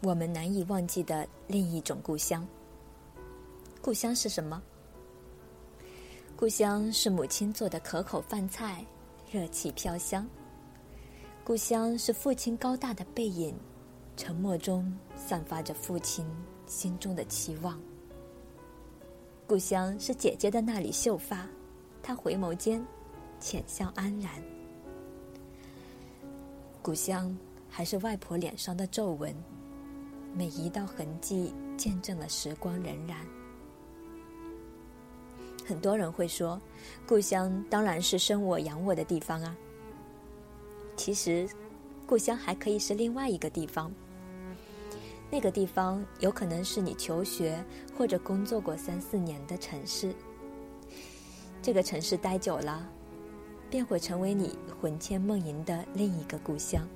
我们难以忘记的另一种故乡。故乡是什么？故乡是母亲做的可口饭菜，热气飘香。故乡是父亲高大的背影，沉默中散发着父亲心中的期望。故乡是姐姐的那缕秀发，她回眸间浅笑安然。故乡还是外婆脸上的皱纹，每一道痕迹见证了时光荏苒。很多人会说，故乡当然是生我养我的地方啊。其实，故乡还可以是另外一个地方。那个地方有可能是你求学或者工作过三四年的城市。这个城市待久了，便会成为你魂牵梦萦的另一个故乡。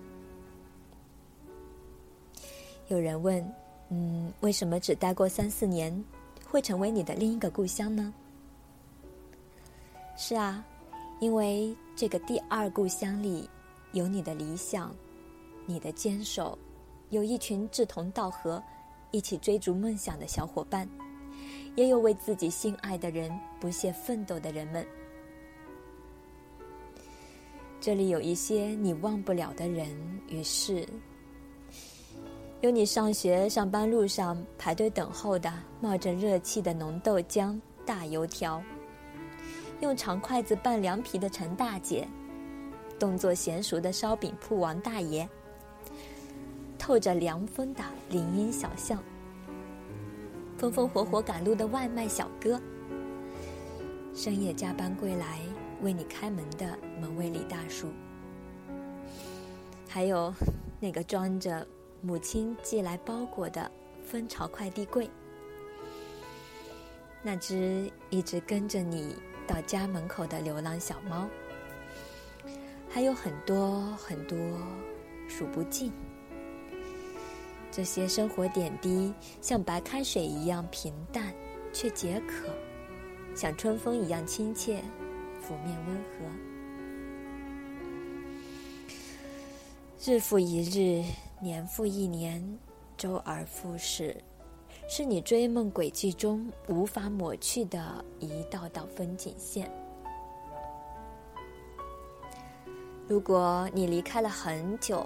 有人问：“嗯，为什么只待过三四年，会成为你的另一个故乡呢？”是啊，因为这个第二故乡里。有你的理想，你的坚守，有一群志同道合、一起追逐梦想的小伙伴，也有为自己心爱的人不懈奋斗的人们。这里有一些你忘不了的人与事，有你上学、上班路上排队等候的冒着热气的浓豆浆、大油条，用长筷子拌凉皮的陈大姐。动作娴熟的烧饼铺王大爷，透着凉风的林荫小巷，风风火火赶路的外卖小哥，深夜加班归来为你开门的门卫李大叔，还有那个装着母亲寄来包裹的蜂巢快递柜，那只一直跟着你到家门口的流浪小猫。还有很多很多，数不尽。这些生活点滴，像白开水一样平淡却解渴，像春风一样亲切，拂面温和。日复一日，年复一年，周而复始，是你追梦轨迹中无法抹去的一道道风景线。如果你离开了很久，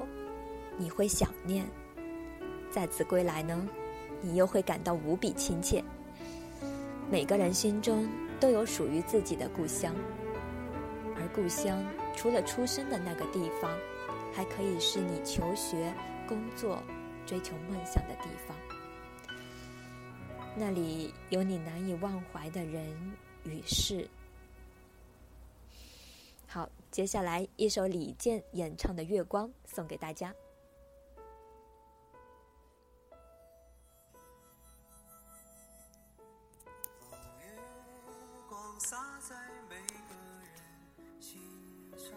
你会想念；再次归来呢，你又会感到无比亲切。每个人心中都有属于自己的故乡，而故乡除了出生的那个地方，还可以是你求学、工作、追求梦想的地方。那里有你难以忘怀的人与事。好，接下来一首李健演唱的《月光》送给大家。月光洒在每个人心上，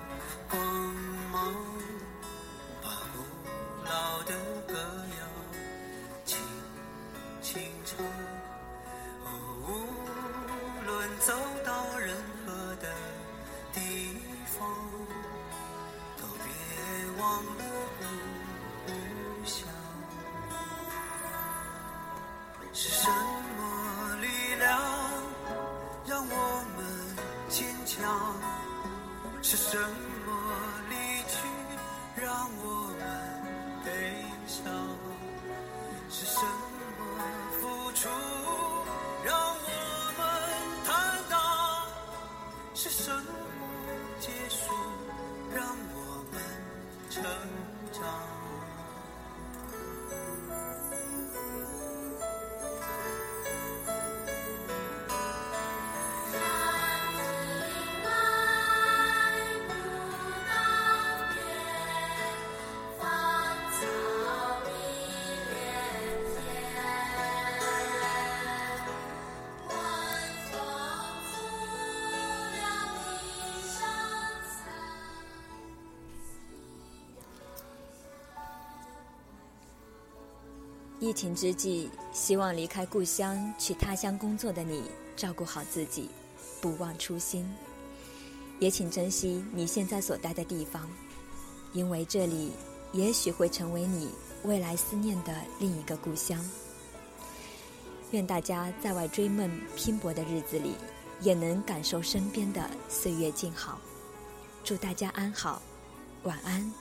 是疫情之际，希望离开故乡去他乡工作的你，照顾好自己，不忘初心。也请珍惜你现在所待的地方，因为这里也许会成为你未来思念的另一个故乡。愿大家在外追梦拼搏的日子里，也能感受身边的岁月静好。祝大家安好，晚安。